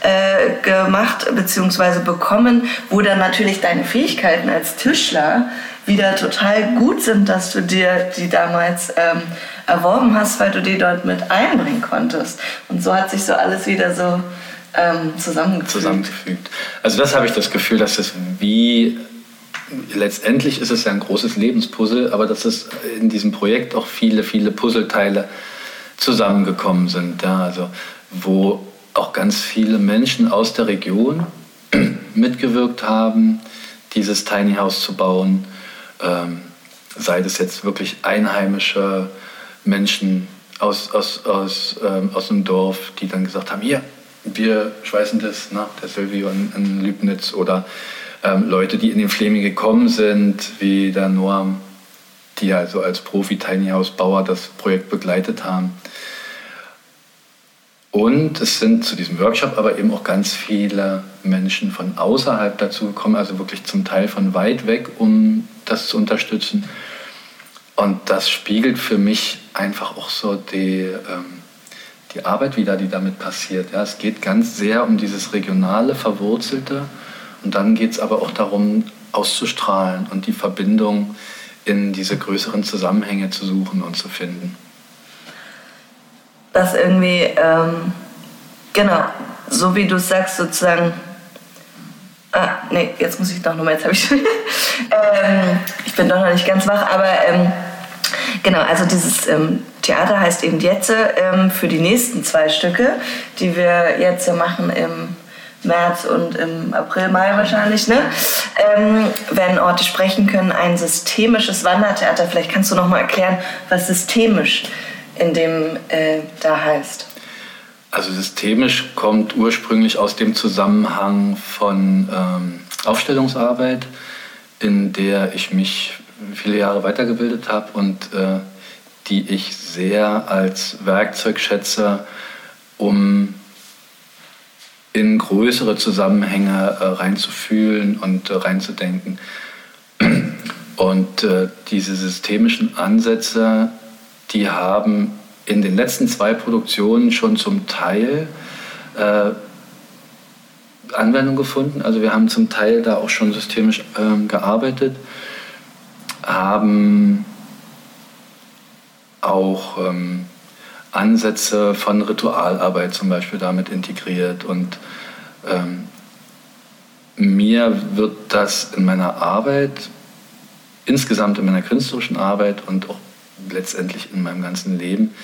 äh, gemacht bzw. bekommen, wo dann natürlich deine Fähigkeiten als Tischler wieder total gut sind, dass du dir die damals ähm, erworben hast, weil du die dort mit einbringen konntest. Und so hat sich so alles wieder so ähm, zusammengefügt. zusammengefügt. Also das habe ich das Gefühl, dass es wie letztendlich ist es ja ein großes Lebenspuzzle, aber dass es in diesem Projekt auch viele, viele Puzzleteile zusammengekommen sind. Ja, also wo auch ganz viele Menschen aus der Region (clears throat) mitgewirkt haben, dieses Tiny House zu bauen. Ähm, sei das jetzt wirklich einheimische Menschen aus, aus, aus, ähm, aus dem Dorf, die dann gesagt haben, hier, wir schweißen das, ne, der Silvio in, in Lübnitz oder ähm, Leute, die in den Fleming gekommen sind, wie der Noam, die also als Profi-Tiny House-Bauer das Projekt begleitet haben. Und es sind zu diesem Workshop aber eben auch ganz viele Menschen von außerhalb dazu gekommen, also wirklich zum Teil von weit weg, um das zu unterstützen. Und das spiegelt für mich einfach auch so die, ähm, die Arbeit wieder, die damit passiert. Ja, es geht ganz sehr um dieses regionale, verwurzelte. Und dann geht es aber auch darum, auszustrahlen und die Verbindung in diese größeren Zusammenhänge zu suchen und zu finden. Dass irgendwie, ähm, genau, so wie du sagst, sozusagen, ah, nee, jetzt muss ich doch nochmal, jetzt habe ich, (laughs) ähm, ich bin doch noch nicht ganz wach, aber ähm, genau, also dieses ähm, Theater heißt eben Jetze ähm, für die nächsten zwei Stücke, die wir jetzt machen im März und im April, Mai wahrscheinlich, ne? Ähm, wenn Orte sprechen können, ein systemisches Wandertheater. Vielleicht kannst du noch mal erklären, was systemisch in dem äh, da heißt? Also systemisch kommt ursprünglich aus dem Zusammenhang von ähm, Aufstellungsarbeit, in der ich mich viele Jahre weitergebildet habe und äh, die ich sehr als Werkzeug schätze, um in größere Zusammenhänge äh, reinzufühlen und äh, reinzudenken. (clears throat) Und äh, diese systemischen Ansätze die haben in den letzten zwei Produktionen schon zum Teil äh, Anwendung gefunden. Also wir haben zum Teil da auch schon systemisch ähm, gearbeitet, haben auch ähm, Ansätze von Ritualarbeit zum Beispiel damit integriert. Und ähm, mir wird das in meiner Arbeit, insgesamt in meiner künstlerischen Arbeit und auch letztendlich in meinem ganzen Leben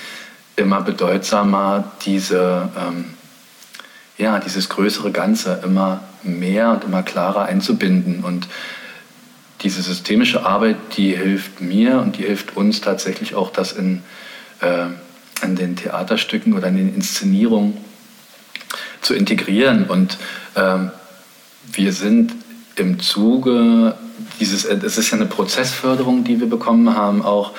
immer bedeutsamer, diese, ähm, ja, dieses größere Ganze immer mehr und immer klarer einzubinden. Und diese systemische Arbeit, die hilft mir und die hilft uns tatsächlich auch, das in, äh, in den Theaterstücken oder in den Inszenierungen zu integrieren. Und äh, wir sind im Zuge dieses, es ist ja eine Prozessförderung, die wir bekommen haben, auch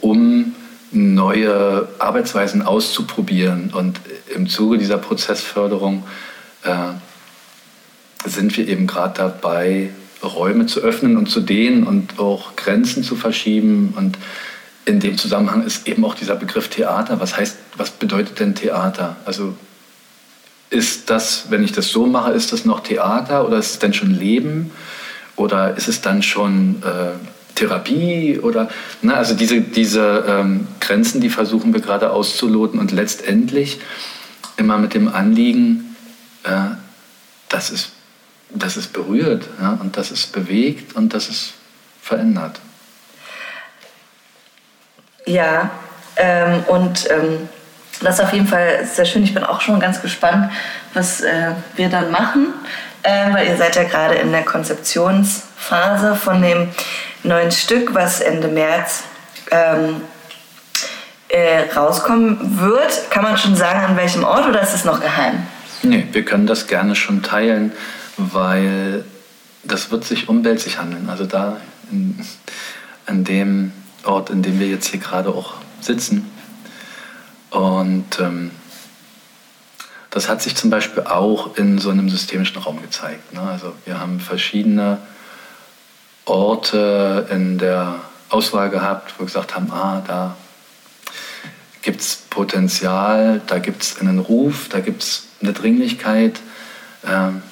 um neue Arbeitsweisen auszuprobieren. Und im Zuge dieser Prozessförderung äh, sind wir eben gerade dabei, Räume zu öffnen und zu dehnen und auch Grenzen zu verschieben. Und in dem Zusammenhang ist eben auch dieser Begriff Theater. Was heißt, was bedeutet denn Theater? Also ist das, wenn ich das so mache, ist das noch Theater oder ist es denn schon Leben? Oder ist es dann schon äh, Therapie oder na, also diese, diese ähm, Grenzen, die versuchen wir gerade auszuloten und letztendlich immer mit dem Anliegen, äh, dass, es, dass es berührt ja, und dass es bewegt und dass es verändert. Ja, ähm, und ähm, das ist auf jeden Fall sehr schön. Ich bin auch schon ganz gespannt, was äh, wir dann machen, äh, weil ihr seid ja gerade in der Konzeptionsphase von dem neuen Stück, was Ende März ähm, äh, rauskommen wird. Kann man schon sagen, an welchem Ort oder ist es noch geheim? Nee, wir können das gerne schon teilen, weil das wird sich um Belzig handeln. Also da in, an dem Ort, in dem wir jetzt hier gerade auch sitzen. Und ähm, das hat sich zum Beispiel auch in so einem systemischen Raum gezeigt. Ne? Also wir haben verschiedene Orte in der Auswahl gehabt, wo wir gesagt haben, ah, da gibt es Potenzial, da gibt es einen Ruf, da gibt es eine Dringlichkeit. Ähm,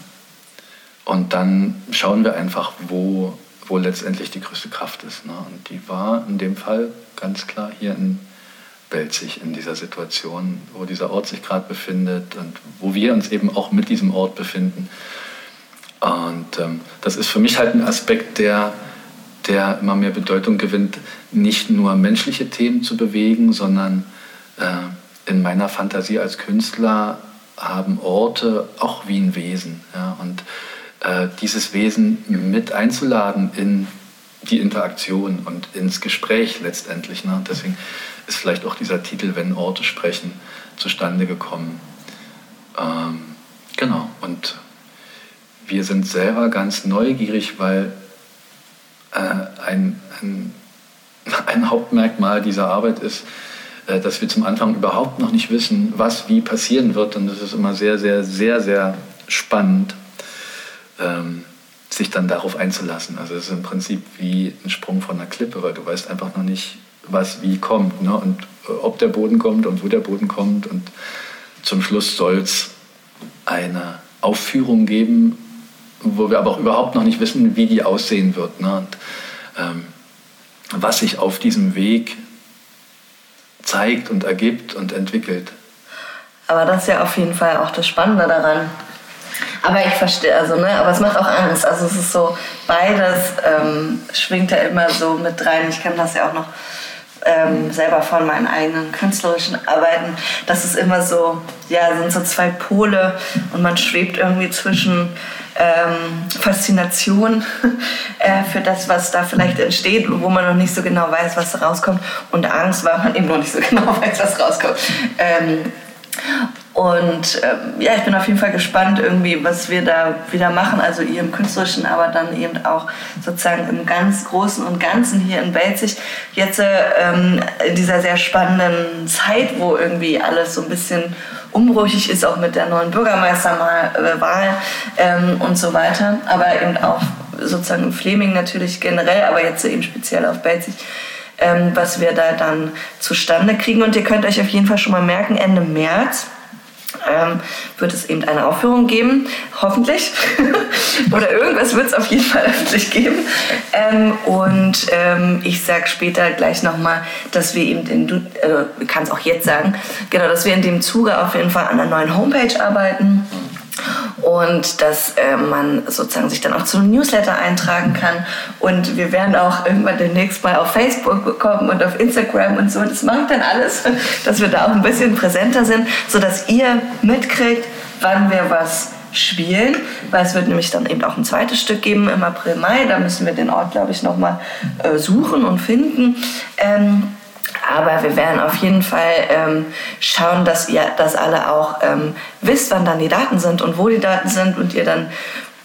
und dann schauen wir einfach, wo, wo letztendlich die größte Kraft ist. Ne? Und die war in dem Fall ganz klar hier in Belzig, in dieser Situation, wo dieser Ort sich gerade befindet und wo wir uns eben auch mit diesem Ort befinden. Und ähm, das ist für mich halt ein Aspekt, der, der immer mehr Bedeutung gewinnt, nicht nur menschliche Themen zu bewegen, sondern äh, in meiner Fantasie als Künstler haben Orte auch wie ein Wesen. Ja? Und äh, dieses Wesen mit einzuladen in die Interaktion und ins Gespräch letztendlich. Ne? Deswegen ist vielleicht auch dieser Titel, wenn Orte sprechen, zustande gekommen. Ähm, genau, und wir sind selber ganz neugierig, weil äh, ein, ein, (laughs) ein, Hauptmerkmal dieser Arbeit ist, äh, dass wir zum Anfang überhaupt noch nicht wissen, was wie passieren wird. Und das ist immer sehr, sehr, sehr, sehr spannend, ähm, sich dann darauf einzulassen. Also es ist im Prinzip wie ein Sprung von einer Klippe, weil du weißt einfach noch nicht, was wie kommt ne? und äh, ob der Boden kommt und wo der Boden kommt. Und zum Schluss soll es eine Aufführung geben, wo wir aber auch überhaupt noch nicht wissen, wie die aussehen wird. Ne? Und, ähm, was sich auf diesem Weg zeigt und ergibt und entwickelt. Aber das ist ja auf jeden Fall auch das Spannende daran. Aber ich verstehe, also, ne, aber es macht auch Angst. Also es ist so, beides ähm, schwingt ja immer so mit rein. Ich kenne das ja auch noch ähm, selber von meinen eigenen künstlerischen Arbeiten. Das ist immer so, ja, sind so zwei Pole und man schwebt irgendwie zwischen ähm, Faszination (laughs) äh, für das, was da vielleicht entsteht, wo man noch nicht so genau weiß, was da rauskommt, und Angst, weil man eben noch nicht so (laughs) genau weiß, was rauskommt. Ähm, und ähm, ja, ich bin auf jeden Fall gespannt, irgendwie, was wir da wieder machen, also ihr im Künstlerischen, aber dann eben auch sozusagen im ganz Großen und Ganzen hier in Belzig. Jetzt ähm, in dieser sehr spannenden Zeit, wo irgendwie alles so ein bisschen umbruchig ist, auch mit der neuen Bürgermeisterwahl ähm, und so weiter, aber eben auch sozusagen in Fleming natürlich generell, aber jetzt eben speziell auf Belzig. Ähm, was wir da dann zustande kriegen. Und ihr könnt euch auf jeden Fall schon mal merken, Ende März ähm, wird es eben eine Aufführung geben, hoffentlich. (laughs) Oder irgendwas wird es auf jeden Fall öffentlich geben. Ähm, und ähm, ich sage später gleich nochmal, dass wir eben, in, äh, kann auch jetzt sagen, genau, dass wir in dem Zuge auf jeden Fall an einer neuen Homepage arbeiten und dass äh, man sozusagen sich dann auch zu einem Newsletter eintragen kann. Und wir werden auch irgendwann demnächst mal auf Facebook kommen und auf Instagram und so. Das mache ich dann alles, (laughs) dass wir da auch ein bisschen präsenter sind, sodass ihr mitkriegt, wann wir was spielen, weil es wird nämlich dann eben auch ein zweites Stück geben im April, Mai. Da müssen wir den Ort, glaube ich, nochmal äh, suchen und finden. Ähm, aber wir werden auf jeden Fall ähm, schauen, dass ihr das alle auch ähm, wisst, wann dann die Daten sind und wo die Daten sind und ihr dann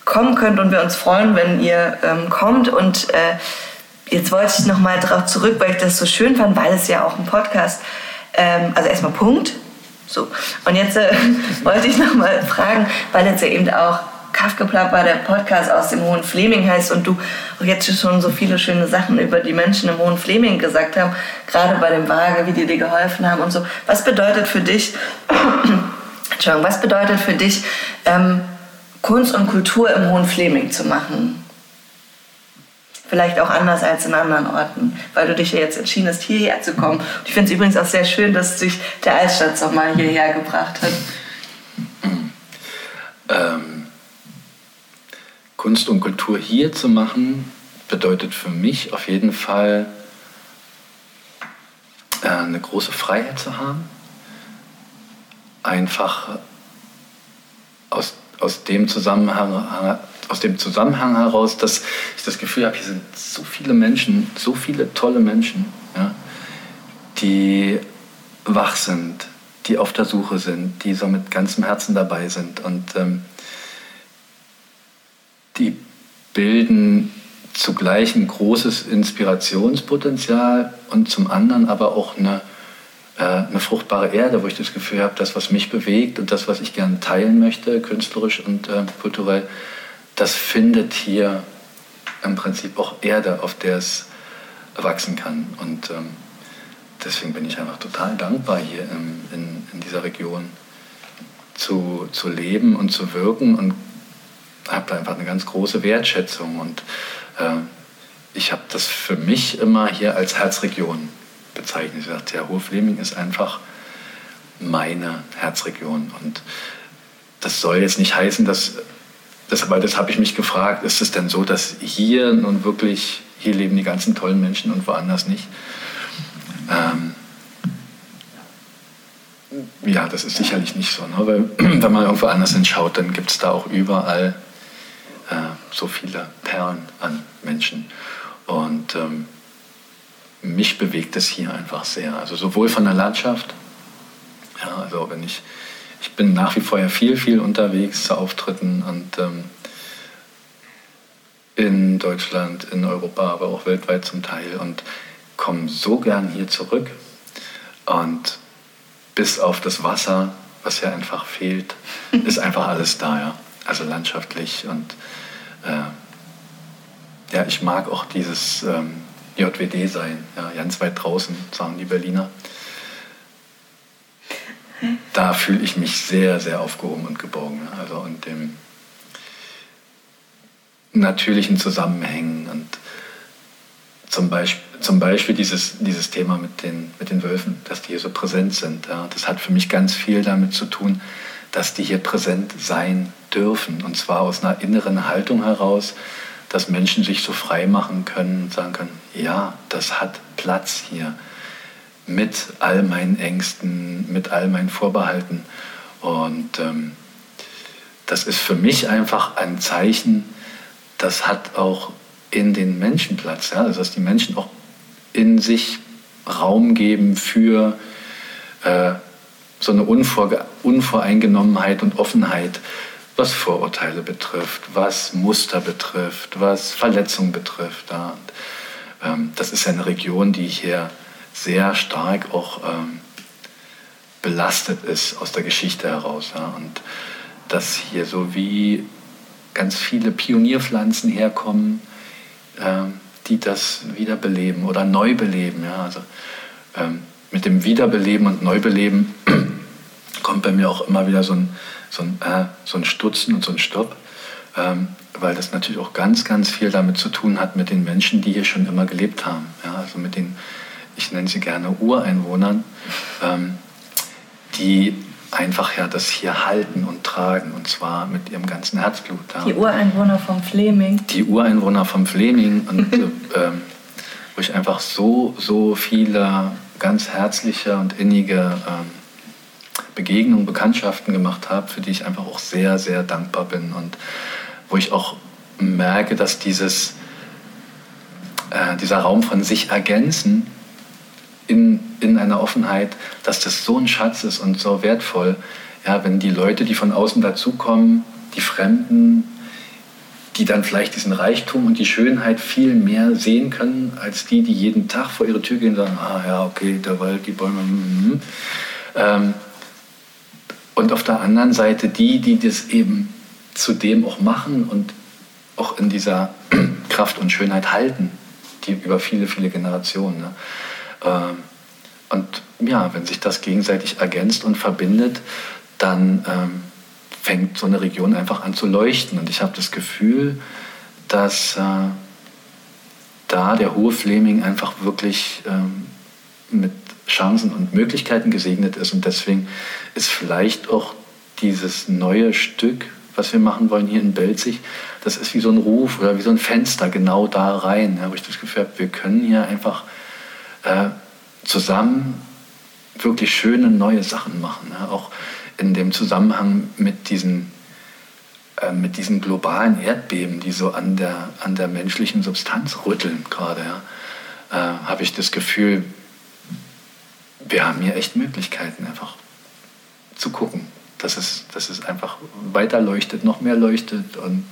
kommen könnt und wir uns freuen, wenn ihr ähm, kommt. Und äh, jetzt wollte ich nochmal darauf zurück, weil ich das so schön fand, weil es ja auch ein Podcast, ähm, also erstmal Punkt. So. Und jetzt äh, (laughs) wollte ich nochmal fragen, weil jetzt ja eben auch Kaffgeplapper, der Podcast aus dem Hohen Fleming heißt und du jetzt schon so viele schöne Sachen über die Menschen im Hohen Fleming gesagt haben, gerade bei dem Waage, wie die dir geholfen haben und so. Was bedeutet für dich, (clears throat) Entschuldigung, was bedeutet für dich, ähm, Kunst und Kultur im Hohen Fleming zu machen? Vielleicht auch anders als in anderen Orten, weil du dich ja jetzt entschieden hast, hierher zu kommen. Ich finde es übrigens auch sehr schön, dass sich der Altstadt mal hierher gebracht hat. Ähm Kunst und Kultur hier zu machen, bedeutet für mich auf jeden Fall äh, eine große Freiheit zu haben. Einfach aus, aus, dem Zusammenhang, aus dem Zusammenhang heraus, dass ich das Gefühl habe, hier sind so viele Menschen, so viele tolle Menschen, ja, die wach sind, die auf der Suche sind, die so mit ganzem Herzen dabei sind. Und ähm, die bilden zugleich ein großes Inspirationspotenzial und zum anderen aber auch eine, äh, eine fruchtbare Erde, wo ich das Gefühl habe, das, was mich bewegt und das, was ich gerne teilen möchte, künstlerisch und äh, kulturell, das findet hier im Prinzip auch Erde, auf der es wachsen kann. Und ähm, deswegen bin ich einfach total dankbar, hier in, in, in dieser Region zu, zu leben und zu wirken und habe da einfach eine ganz große Wertschätzung und äh, ich habe das für mich immer hier als Herzregion bezeichnet. Ich sagte, ja, Hohe ist einfach meine Herzregion und das soll jetzt nicht heißen, dass das, weil das habe ich mich gefragt, ist es denn so, dass hier nun wirklich, hier leben die ganzen tollen Menschen und woanders nicht? Ähm, ja, das ist sicherlich nicht so. Ne? Weil, (clears throat) wenn man irgendwo anders hinschaut, dann gibt es da auch überall so viele Perlen an Menschen. Und ähm, mich bewegt es hier einfach sehr. Also sowohl von der Landschaft, ja, also wenn ich, ich bin nach wie vor ja viel, viel unterwegs zu Auftritten und ähm, in Deutschland, in Europa, aber auch weltweit zum Teil und komme so gern hier zurück. Und bis auf das Wasser, was ja einfach fehlt, (laughs) ist einfach alles da. Ja also landschaftlich und äh, ja, ich mag auch dieses ähm, JWD sein, ja, ganz weit draußen, sagen die Berliner. Da fühle ich mich sehr, sehr aufgehoben und geborgen. Also und dem natürlichen Zusammenhängen und zum Beispiel, zum Beispiel dieses, dieses Thema mit den, mit den Wölfen, dass die hier so präsent sind. Ja, das hat für mich ganz viel damit zu tun, dass die hier präsent sein dürfen. Und zwar aus einer inneren Haltung heraus, dass Menschen sich so frei machen können und sagen können, ja, das hat Platz hier mit all meinen Ängsten, mit all meinen Vorbehalten. Und ähm, das ist für mich einfach ein Zeichen, das hat auch in den Menschen Platz. Ja? Also dass die Menschen auch in sich Raum geben für äh, so eine Unvoreingenommenheit und Offenheit was Vorurteile betrifft, was Muster betrifft, was Verletzungen betrifft. Ja. Und, ähm, das ist eine Region, die hier sehr stark auch ähm, belastet ist aus der Geschichte heraus. Ja. Und dass hier so wie ganz viele Pionierpflanzen herkommen, ähm, die das wiederbeleben oder neu beleben. Ja. Also, ähm, mit dem Wiederbeleben und Neubeleben (clears throat) kommt bei mir auch immer wieder so ein, so ein, äh, so ein Stutzen und so ein Stopp, ähm, weil das natürlich auch ganz, ganz viel damit zu tun hat mit den Menschen, die hier schon immer gelebt haben. Ja, also mit den, ich nenne sie gerne Ureinwohnern, ähm, die einfach ja das hier halten und tragen und zwar mit ihrem ganzen Herzblut. Ja. Die Ureinwohner vom Fleming. Die Ureinwohner vom Fleming und äh, (laughs) ähm, wo ich einfach so, so viele ganz herzliche und innige ähm, Begegnungen, Bekanntschaften gemacht habe, für die ich einfach auch sehr, sehr dankbar bin und wo ich auch merke, dass dieses, äh, dieser Raum von sich ergänzen in, in einer Offenheit, dass das so ein Schatz ist und so wertvoll. Ja, wenn die Leute, die von außen dazukommen, die Fremden, die dann vielleicht diesen Reichtum und die Schönheit viel mehr sehen können, als die, die jeden Tag vor ihre Tür gehen und sagen, ah ja, okay, der Wald, die Bäume. Mm, mm. Ähm, und auf der anderen Seite die, die das eben zu dem auch machen und auch in dieser (clears throat) Kraft und Schönheit halten, die über viele, viele Generationen. Ne? Ähm, und ja, wenn sich das gegenseitig ergänzt und verbindet, dann ähm, fängt so eine Region einfach an zu leuchten. Und ich habe das Gefühl, dass äh, da der hohe Fleming einfach wirklich ähm, mit Chancen und Möglichkeiten gesegnet ist. Und deswegen ist vielleicht auch dieses neue Stück, was wir machen wollen hier in Belzig, das ist wie so ein Ruf oder wie so ein Fenster genau da rein, ja, wo ich das Gefühl habe, wir können hier einfach äh, zusammen wirklich schöne neue Sachen machen. Ja? Auch in dem Zusammenhang mit diesen, äh, mit diesen globalen Erdbeben, die so an der, an der menschlichen Substanz rütteln gerade, ja? äh, habe ich das Gefühl, wir haben hier echt Möglichkeiten, einfach zu gucken, dass es, dass es einfach weiter leuchtet, noch mehr leuchtet und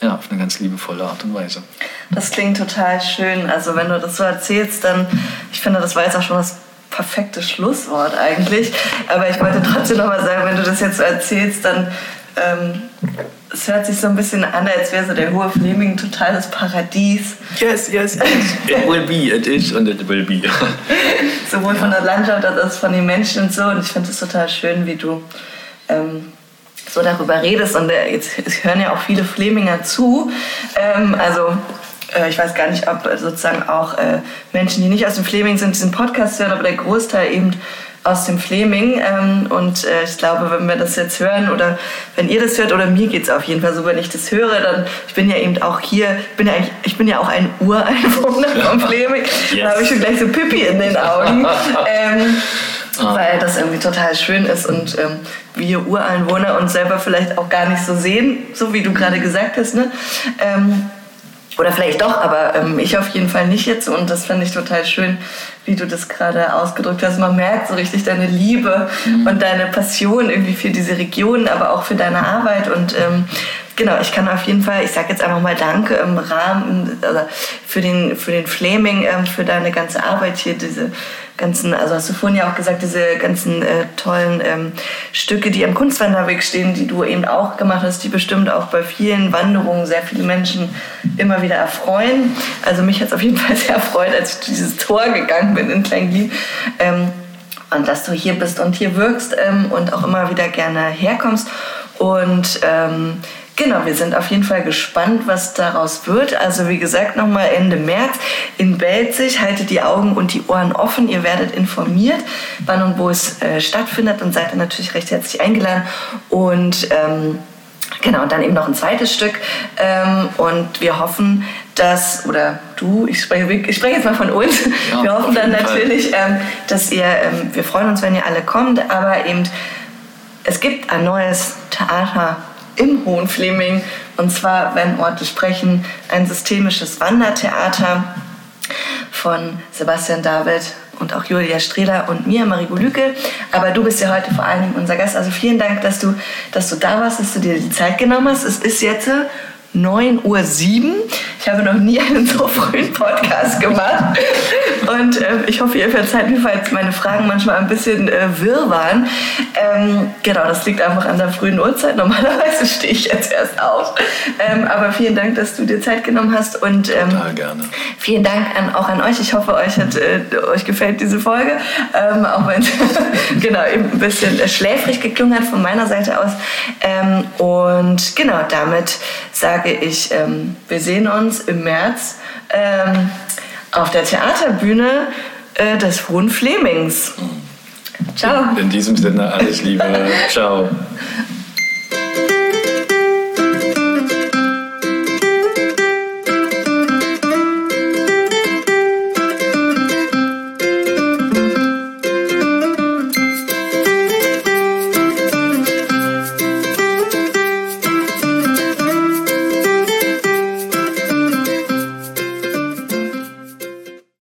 ja, auf eine ganz liebevolle Art und Weise. Das klingt total schön. Also wenn du das so erzählst, dann, ich finde, das war jetzt auch schon das perfekte Schlusswort eigentlich. Aber ich wollte trotzdem nochmal sagen, wenn du das jetzt so erzählst, dann ähm, es hört sich so ein bisschen an, als wäre so der hohe Fleming ein totales Paradies. Yes, yes, yes. It will be, it is and it will be. (laughs) Sowohl von der Landschaft als auch von den Menschen und so. Und ich finde es total schön, wie du ähm, so darüber redest. Und äh, jetzt, jetzt, hören ja auch viele Fleminger zu. Ähm, also äh, ich weiß gar nicht, ob sozusagen auch äh, Menschen, die nicht aus dem Fleming sind, diesen Podcast hören, aber der Großteil eben aus dem Fleming. Ähm, und äh, ich glaube, wenn wir das jetzt hören oder wenn ihr das hört, oder mir geht es auf jeden Fall so, wenn ich das höre, dann, ich bin ja eben auch hier, bin ja ich bin ja auch ein Ureinwohner (laughs) vom Fleming. Yes. Da habe ich schon gleich so Pippi in den Augen. (laughs) ähm, Ah. weil das irgendwie total schön ist und ähm, wir Ureinwohner uns selber vielleicht auch gar nicht so sehen, so wie du gerade gesagt hast. Ne? Ähm, oder vielleicht doch, aber ähm, ich auf jeden Fall nicht jetzt und das finde ich total schön, wie du das gerade ausgedrückt hast. Man merkt so richtig deine Liebe mhm. und deine Passion irgendwie für diese Region, aber auch für deine Arbeit und ähm, Genau, ich kann auf jeden Fall, ich sage jetzt einfach mal Danke im Rahmen, also für den, für den Flaming, ähm, für deine ganze Arbeit hier, diese ganzen, also hast du vorhin ja auch gesagt, diese ganzen äh, tollen ähm, Stücke, die am Kunstwanderweg stehen, die du eben auch gemacht hast, die bestimmt auch bei vielen Wanderungen sehr viele Menschen immer wieder erfreuen. Also mich hat es auf jeden Fall (laughs) sehr erfreut, als ich dieses Tor gegangen bin in Kleinglied. Ähm, und dass du hier bist und hier wirkst ähm, und auch immer wieder gerne herkommst. Und ähm, Genau, wir sind auf jeden Fall gespannt, was daraus wird. Also wie gesagt, nochmal Ende März in Belzig. Haltet die Augen und die Ohren offen. Ihr werdet informiert, wann und wo es äh, stattfindet und seid dann natürlich recht herzlich eingeladen. Und ähm, Genau, und dann eben noch ein zweites Stück. Ähm, und wir hoffen, dass, oder du, ich spreche, ich spreche jetzt mal von uns, ja, wir hoffen dann natürlich, ähm, dass ihr, ähm, wir freuen uns, wenn ihr alle kommt, aber eben, es gibt ein neues Theater im Hohen Fleming. Und zwar, wenn Orte sprechen, ein systemisches Wandertheater von Sebastian David und auch Julia Strehler und mir, Marie Lücke. Aber du bist ja heute vor allen Dingen unser Gast. Also vielen Dank, dass du, dass du da warst, dass du dir die Zeit genommen hast. Es ist jetzt 9.07 Uhr. Ich habe noch nie einen so frühen Podcast gemacht. Und äh, ich hoffe, ihr verzeiht mir, falls meine Fragen manchmal ein bisschen äh, wirr waren. Ähm, genau, das liegt einfach an der frühen Uhrzeit. Normalerweise stehe ich jetzt erst auf. Ähm, aber vielen Dank, dass du dir Zeit genommen hast. Und, ähm, Total gerne. Vielen Dank an, auch an euch. Ich hoffe, euch, hat, äh, euch gefällt diese Folge. Ähm, auch wenn es (laughs) genau, ein bisschen schläfrig geklungen hat von meiner Seite aus. Ähm, und genau, damit sage ich, ähm, wir sehen uns im März ähm, auf der Theaterbühne äh, des Hohen Flemings. Ciao. In, in diesem Sinne alles Liebe. Ciao.